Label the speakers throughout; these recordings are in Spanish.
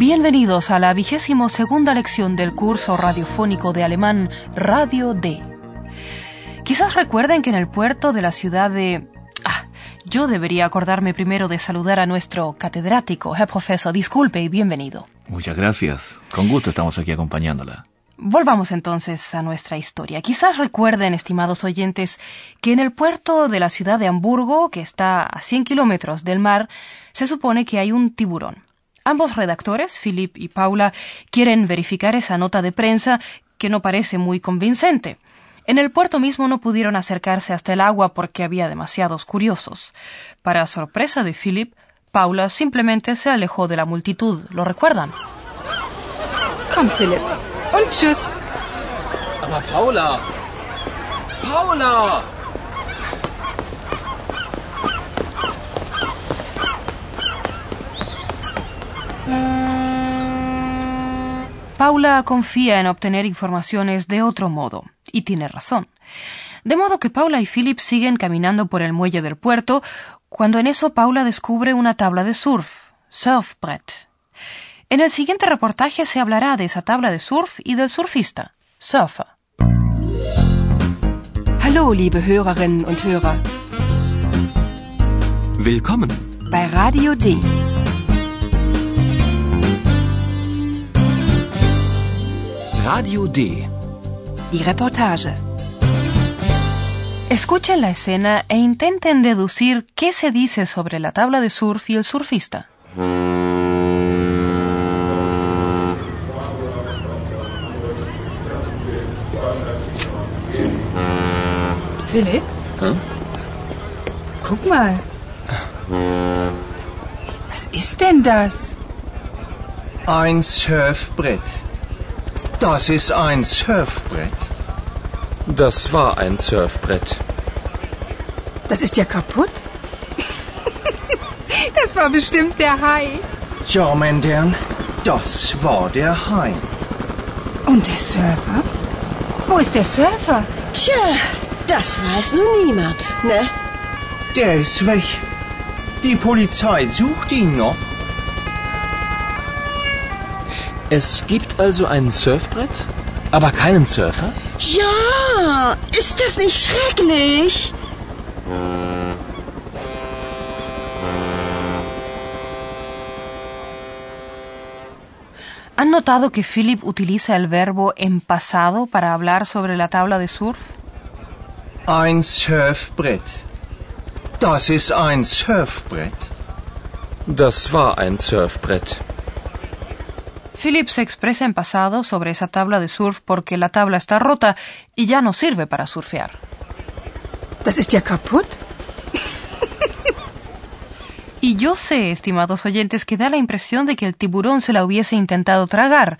Speaker 1: Bienvenidos a la vigésimo segunda lección del curso radiofónico de alemán Radio D. Quizás recuerden que en el puerto de la ciudad de... Ah, yo debería acordarme primero de saludar a nuestro catedrático, Herr Profesor. Disculpe y bienvenido.
Speaker 2: Muchas gracias. Con gusto estamos aquí acompañándola.
Speaker 1: Volvamos entonces a nuestra historia. Quizás recuerden, estimados oyentes, que en el puerto de la ciudad de Hamburgo, que está a 100 kilómetros del mar, se supone que hay un tiburón. Ambos redactores, Philip y Paula, quieren verificar esa nota de prensa que no parece muy convincente. En el puerto mismo no pudieron acercarse hasta el agua porque había demasiados curiosos. Para sorpresa de Philip, Paula simplemente se alejó de la multitud. ¿Lo recuerdan?
Speaker 3: Komm, Philipp. Und tschüss.
Speaker 4: Aber Paula! Paula!
Speaker 1: Paula confía en obtener informaciones de otro modo, y tiene razón. De modo que Paula y Philip siguen caminando por el muelle del puerto, cuando en eso Paula descubre una tabla de surf, Surfbrett. En el siguiente reportaje se hablará de esa tabla de surf y del surfista, Surfer.
Speaker 3: Hallo, liebe Hörerinnen und Hörer.
Speaker 2: Willkommen.
Speaker 3: Bei Radio D.
Speaker 2: Radio D.
Speaker 3: Die Reportage.
Speaker 1: Escuchen la escena e intenten deducir qué se dice sobre la tabla de surf y el surfista.
Speaker 3: Philipp? Guck mal. Was ist denn das?
Speaker 5: Ein Surfbrett. Das ist ein Surfbrett.
Speaker 4: Das war ein Surfbrett.
Speaker 3: Das ist ja kaputt. das war bestimmt der Hai.
Speaker 5: Ja, mein Herrn, das war der Hai.
Speaker 3: Und der Surfer? Wo ist der Surfer?
Speaker 6: Tja, das weiß nun niemand, ne?
Speaker 5: Der ist weg. Die Polizei sucht ihn noch.
Speaker 4: Es gibt also ein Surfbrett, aber keinen Surfer?
Speaker 6: Ja, ist das nicht schrecklich?
Speaker 1: ¿Han notado que Philip utiliza el verbo en pasado para hablar sobre la tabla de surf?
Speaker 5: Ein Surfbrett. Das ist ein Surfbrett.
Speaker 4: Das war ein Surfbrett.
Speaker 1: Philip se expresa en pasado sobre esa tabla de surf porque la tabla está rota y ya no sirve para surfear.
Speaker 3: Das ist ja kaputt.
Speaker 1: Y yo sé, estimados oyentes, que da la impresión de que el tiburón se la hubiese intentado tragar,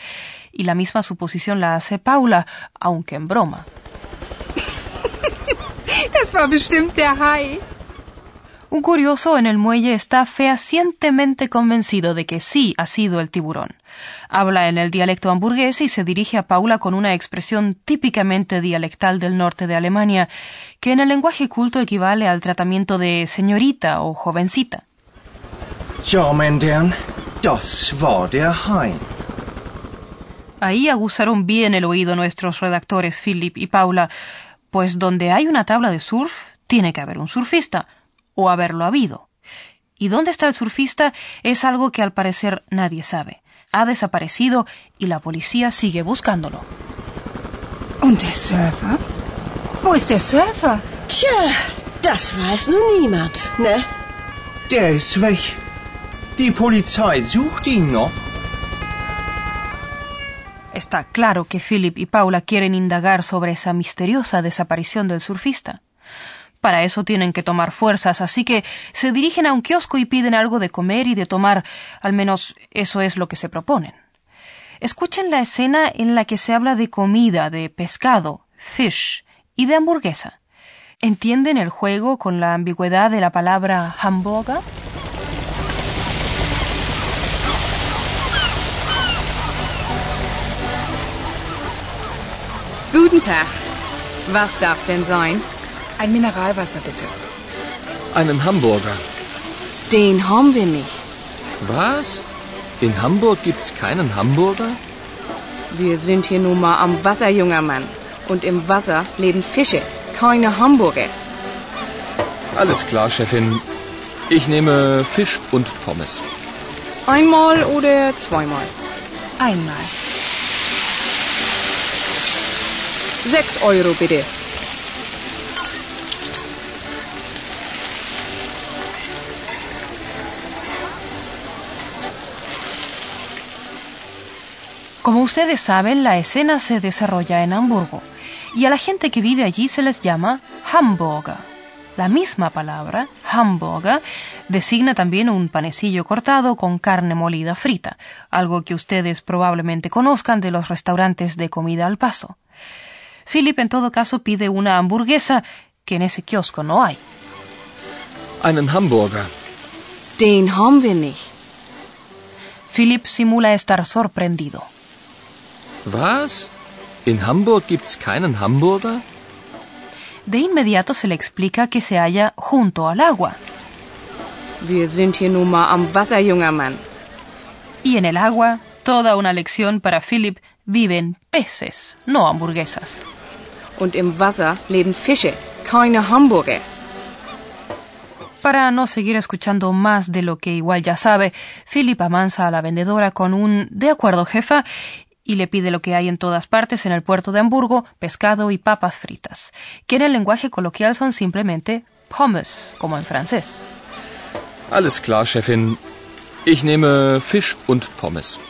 Speaker 1: y la misma suposición la hace Paula, aunque en broma.
Speaker 3: Das war bestimmt der Hai.
Speaker 1: Un curioso en el muelle está fehacientemente convencido de que sí ha sido el tiburón. Habla en el dialecto hamburgués y se dirige a Paula con una expresión típicamente dialectal del norte de Alemania, que en el lenguaje culto equivale al tratamiento de señorita o jovencita.
Speaker 5: Ja, das war der.
Speaker 1: Ahí aguzaron bien el oído nuestros redactores Philip y Paula, pues donde hay una tabla de surf, tiene que haber un surfista, o haberlo habido. ¿Y dónde está el surfista? Es algo que al parecer nadie sabe. Ha desaparecido y la policía sigue buscándolo.
Speaker 3: Und der Surfer? Wo ist der Surfer?
Speaker 6: Tja, das weiß nun niemand, ne?
Speaker 5: Der ist weg. Die Polizei sucht ihn noch.
Speaker 1: Está claro que Philip y Paula quieren indagar sobre esa misteriosa desaparición del surfista. Para eso tienen que tomar fuerzas, así que se dirigen a un kiosco y piden algo de comer y de tomar, al menos eso es lo que se proponen. Escuchen la escena en la que se habla de comida, de pescado, fish, y de hamburguesa. ¿Entienden el juego con la ambigüedad de la palabra hamburger?
Speaker 7: Guten Tag. Was darf denn sein?
Speaker 3: Ein Mineralwasser bitte.
Speaker 4: Einen Hamburger.
Speaker 6: Den haben wir nicht.
Speaker 4: Was? In Hamburg gibt's keinen Hamburger?
Speaker 7: Wir sind hier nun mal am Wasser, junger Mann. Und im Wasser leben Fische, keine Hamburger.
Speaker 4: Alles klar, Chefin. Ich nehme Fisch und Pommes.
Speaker 7: Einmal oder zweimal?
Speaker 3: Einmal.
Speaker 7: Sechs Euro bitte.
Speaker 1: Como ustedes saben, la escena se desarrolla en Hamburgo y a la gente que vive allí se les llama Hamburger. La misma palabra, Hamburger, designa también un panecillo cortado con carne molida frita, algo que ustedes probablemente conozcan de los restaurantes de comida al paso. Philip en todo caso pide una hamburguesa que en ese kiosco no hay.
Speaker 4: Einen Hamburger.
Speaker 6: Den haben wir nicht.
Speaker 1: Philip simula estar sorprendido.
Speaker 4: Was? In Hamburg gibt's keinen Hamburger?
Speaker 1: De inmediato se le explica que se halla junto al agua.
Speaker 7: Wir sind hier nun mal am Wasser, junger Mann.
Speaker 1: Y en el agua, toda una lección para Philip, viven peces, no hamburguesas.
Speaker 7: Und im Wasser leben Fische, keine Hamburger.
Speaker 1: Para no seguir escuchando más de lo que igual ya sabe, Philip amansa a la vendedora con un de acuerdo jefa y le pide lo que hay en todas partes en el puerto de Hamburgo, pescado y papas fritas, que en el lenguaje coloquial son simplemente pommes, como en francés.
Speaker 4: Alles klar, Chefin. Ich nehme Fisch und Pommes.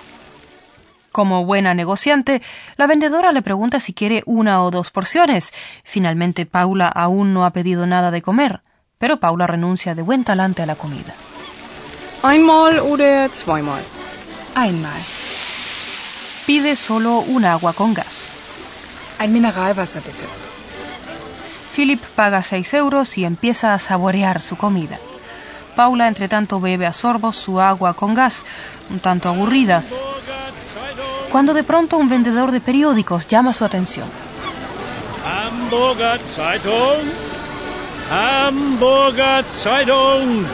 Speaker 1: Como buena negociante, la vendedora le pregunta si quiere una o dos porciones. Finalmente, Paula aún no ha pedido nada de comer, pero Paula renuncia de buen talante a la comida.
Speaker 7: Einmal oder zweimal?
Speaker 3: Einmal.
Speaker 1: Pide solo un agua con gas.
Speaker 3: Ein Mineralwasser bitte.
Speaker 1: Philip paga seis euros y empieza a saborear su comida. Paula, entre tanto, bebe a sorbos su agua con gas, un tanto aburrida, cuando de pronto un vendedor de periódicos llama su atención.
Speaker 8: Hamburger Zeitung. Hamburger Zeitung.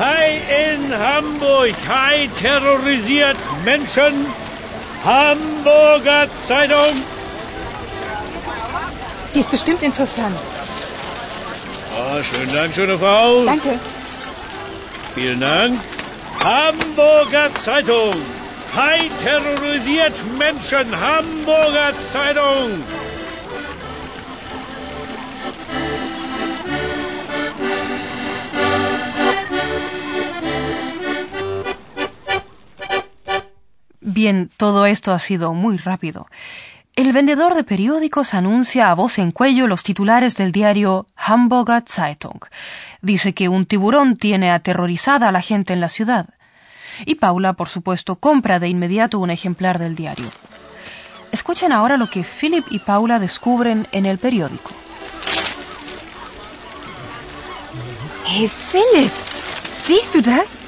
Speaker 8: Hai in Hamburg. Hai terrorisiert Menschen. Hamburger Zeitung.
Speaker 3: Die ist bestimmt interessant.
Speaker 8: Oh, schönen Dank, schöne Frau.
Speaker 3: Danke.
Speaker 8: Vielen Dank. Hamburger Zeitung. Hai terrorisiert Menschen. Hamburger Zeitung.
Speaker 1: Bien, todo esto ha sido muy rápido. El vendedor de periódicos anuncia a voz en cuello los titulares del diario Hamburger Zeitung. Dice que un tiburón tiene aterrorizada a la gente en la ciudad. Y Paula, por supuesto, compra de inmediato un ejemplar del diario. Escuchen ahora lo que Philip y Paula descubren en el periódico.
Speaker 3: Hey Philipp, siehst du das?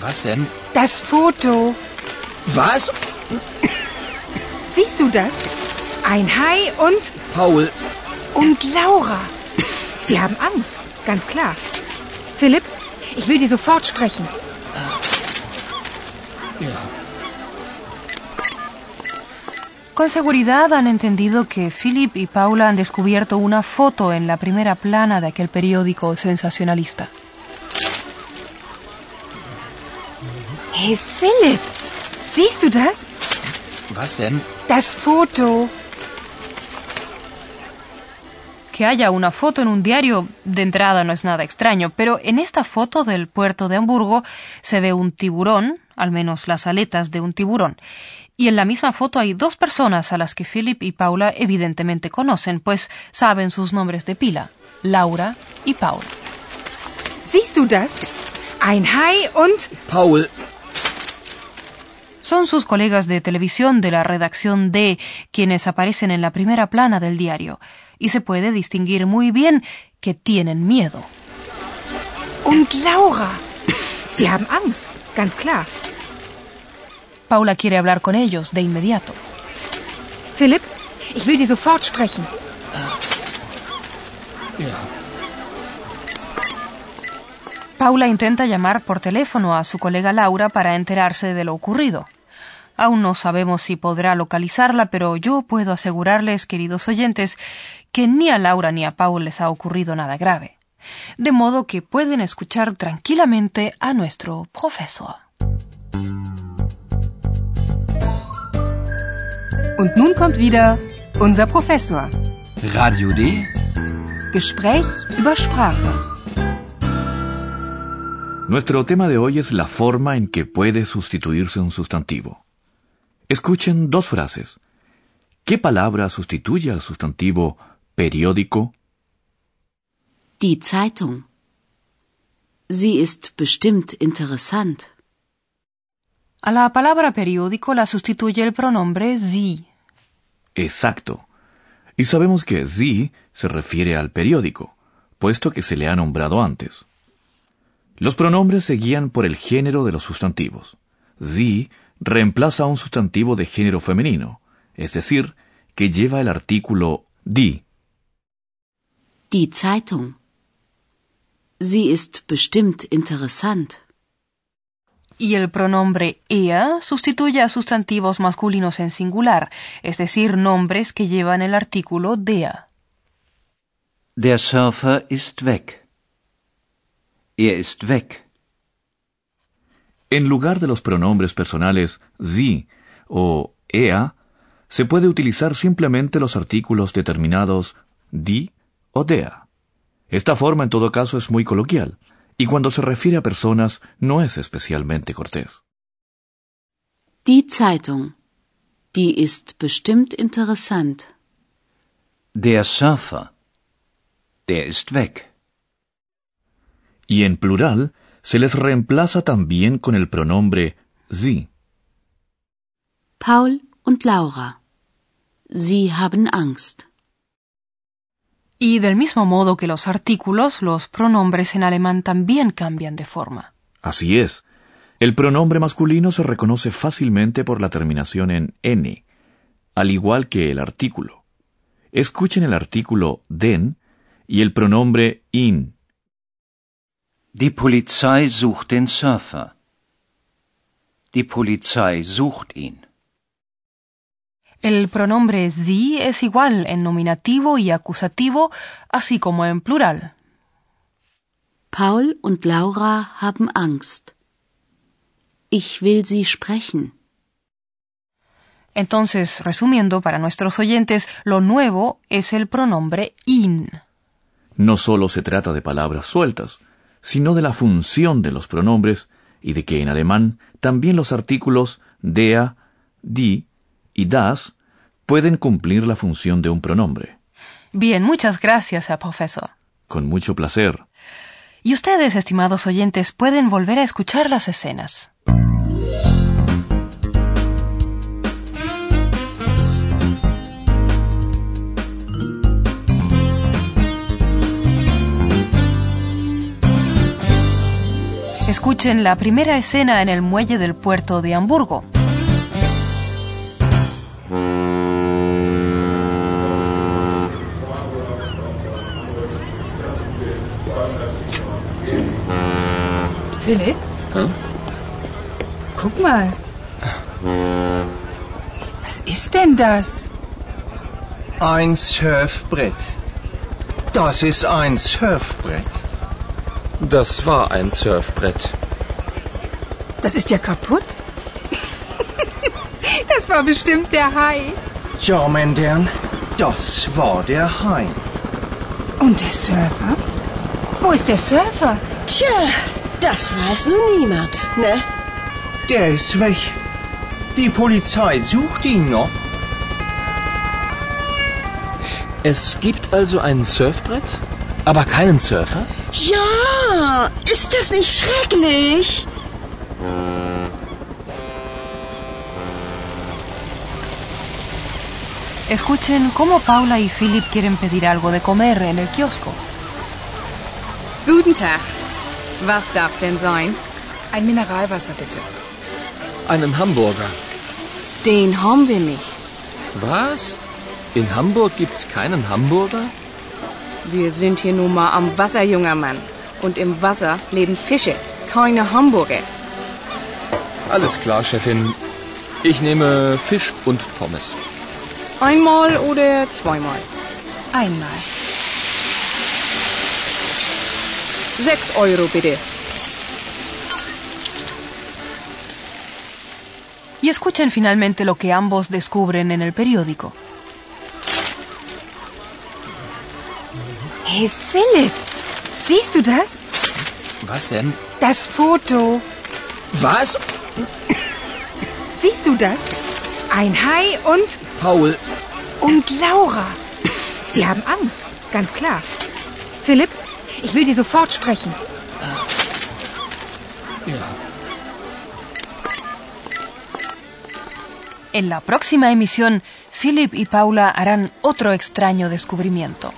Speaker 2: Was denn?
Speaker 3: Das Foto.
Speaker 2: Was?
Speaker 3: Siehst du das? Ein Hai und
Speaker 2: Paul,
Speaker 3: und Laura. Sie haben Angst, ganz klar. Philipp, ich will Sie sofort sprechen.
Speaker 1: Con seguridad han entendido que Philip y Paula han descubierto una foto en la primera plana de aquel periódico sensacionalista.
Speaker 3: Hey Philipp, siehst du das?
Speaker 2: was denn?
Speaker 3: Das Foto.
Speaker 1: Que haya una foto en un diario de entrada no es nada extraño, pero en esta foto del puerto de Hamburgo se ve un tiburón, al menos las aletas de un tiburón. Y en la misma foto hay dos personas a las que Philip y Paula evidentemente conocen, pues saben sus nombres de pila, Laura y Paul.
Speaker 3: Siehst du das? Ein Hai und
Speaker 2: Paul,
Speaker 1: Son sus colegas de televisión de la redacción D quienes aparecen en la primera plana del diario, y se puede distinguir muy bien que tienen miedo.
Speaker 3: Und Laura. Sie haben Angst, ganz klar.
Speaker 1: Paula quiere hablar con ellos de inmediato.
Speaker 3: Philipp, ich will Sie sofort sprechen.
Speaker 1: Paula intenta llamar por teléfono a su colega Laura para enterarse de lo ocurrido. Aún no sabemos si podrá localizarla, pero yo puedo asegurarles, queridos oyentes, que ni a Laura ni a Paul les ha ocurrido nada grave. De modo que pueden escuchar tranquilamente a nuestro profesor.
Speaker 3: Und nun kommt wieder unser Professor.
Speaker 2: Radio D.
Speaker 3: Gespräch über Sprache.
Speaker 9: Nuestro tema de hoy es la forma en que puede sustituirse un sustantivo. Escuchen dos frases. ¿Qué palabra sustituye al sustantivo periódico?
Speaker 10: Die Zeitung. Sie ist bestimmt interessant.
Speaker 1: A la palabra periódico la sustituye el pronombre sie.
Speaker 9: Exacto. Y sabemos que sie se refiere al periódico, puesto que se le ha nombrado antes. Los pronombres se guían por el género de los sustantivos. Sie reemplaza a un sustantivo de género femenino, es decir, que lleva el artículo die.
Speaker 10: Die Zeitung. Sie ist bestimmt interessant.
Speaker 1: Y el pronombre ea sustituye a sustantivos masculinos en singular, es decir, nombres que llevan el artículo der.
Speaker 5: Der Surfer ist weg. Er ist weg.
Speaker 9: En lugar de los pronombres personales sie o ea, se puede utilizar simplemente los artículos determinados die o dea. Esta forma en todo caso es muy coloquial, y cuando se refiere a personas no es especialmente cortés.
Speaker 10: Die Zeitung. Die ist bestimmt interessant.
Speaker 5: Der Surfer. Der ist weg.
Speaker 9: Y en plural se les reemplaza también con el pronombre sie.
Speaker 10: Paul und Laura. Sie haben Angst.
Speaker 1: Y del mismo modo que los artículos, los pronombres en alemán también cambian de forma.
Speaker 9: Así es. El pronombre masculino se reconoce fácilmente por la terminación en n, al igual que el artículo. Escuchen el artículo den y el pronombre in.
Speaker 5: Die Polizei sucht den Surfer. Die Polizei sucht ihn.
Speaker 1: El pronombre sie es igual en nominativo y acusativo, así como en plural.
Speaker 10: Paul und Laura haben Angst. Ich will sie sprechen.
Speaker 1: Entonces, resumiendo para nuestros oyentes, lo nuevo es el pronombre in.
Speaker 9: No solo se trata de palabras sueltas, sino de la función de los pronombres y de que en alemán también los artículos der, die y das pueden cumplir la función de un pronombre.
Speaker 1: Bien, muchas gracias, Herr profesor.
Speaker 9: Con mucho placer.
Speaker 1: Y ustedes, estimados oyentes, pueden volver a escuchar las escenas. Escuchen la primera escena en el muelle del puerto de Hamburgo.
Speaker 3: Philipp? Guck mal. Was ist denn das?
Speaker 5: Ein Surfbrett. Das ist ein Surfbrett.
Speaker 4: Das war ein Surfbrett.
Speaker 3: Das ist ja kaputt. das war bestimmt der Hai.
Speaker 5: Ja, Mendern, das war der Hai.
Speaker 3: Und der Surfer? Wo ist der Surfer?
Speaker 6: Tja, das weiß nun niemand, ne?
Speaker 5: Der ist weg. Die Polizei sucht ihn noch.
Speaker 4: Es gibt also ein Surfbrett, aber keinen Surfer?
Speaker 6: Ja, ist das nicht schrecklich?
Speaker 1: Escuchen cómo Paula y Philip quieren pedir algo de comer en el kiosco.
Speaker 7: Guten Tag. Was darf denn sein?
Speaker 3: Ein Mineralwasser bitte.
Speaker 4: Einen Hamburger.
Speaker 7: Den haben wir nicht.
Speaker 4: Was? In Hamburg gibt's keinen Hamburger?
Speaker 7: Wir sind hier nun mal am Wasser, junger Mann. Und im Wasser leben Fische, keine Hamburger.
Speaker 4: Alles klar, Chefin. Ich nehme Fisch und Pommes.
Speaker 7: Einmal oder zweimal?
Speaker 3: Einmal.
Speaker 7: Sechs Euro bitte.
Speaker 1: Y escuchen finalmente lo que ambos descubren en el periódico.
Speaker 3: Hey, Philipp, siehst du das?
Speaker 2: Was denn?
Speaker 3: Das Foto.
Speaker 2: Was?
Speaker 3: Siehst du das? Ein Hai und...
Speaker 2: Paul.
Speaker 3: Und Laura. Sie haben Angst, ganz klar. Philipp, ich will Sie sofort sprechen.
Speaker 2: Ja.
Speaker 1: En la próxima emisión, Philip y Paula harán otro extraño descubrimiento.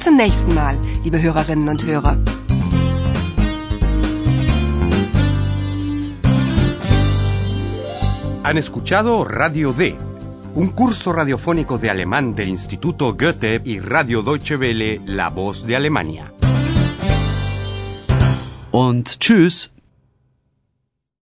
Speaker 6: Bis zum nächsten Mal, liebe Hörerinnen und Hörer.
Speaker 11: Han escuchado Radio D, un curso radiofónico de alemán del Instituto Goethe y Radio Deutsche Welle, La Voz de Alemania.
Speaker 12: Und tschüss.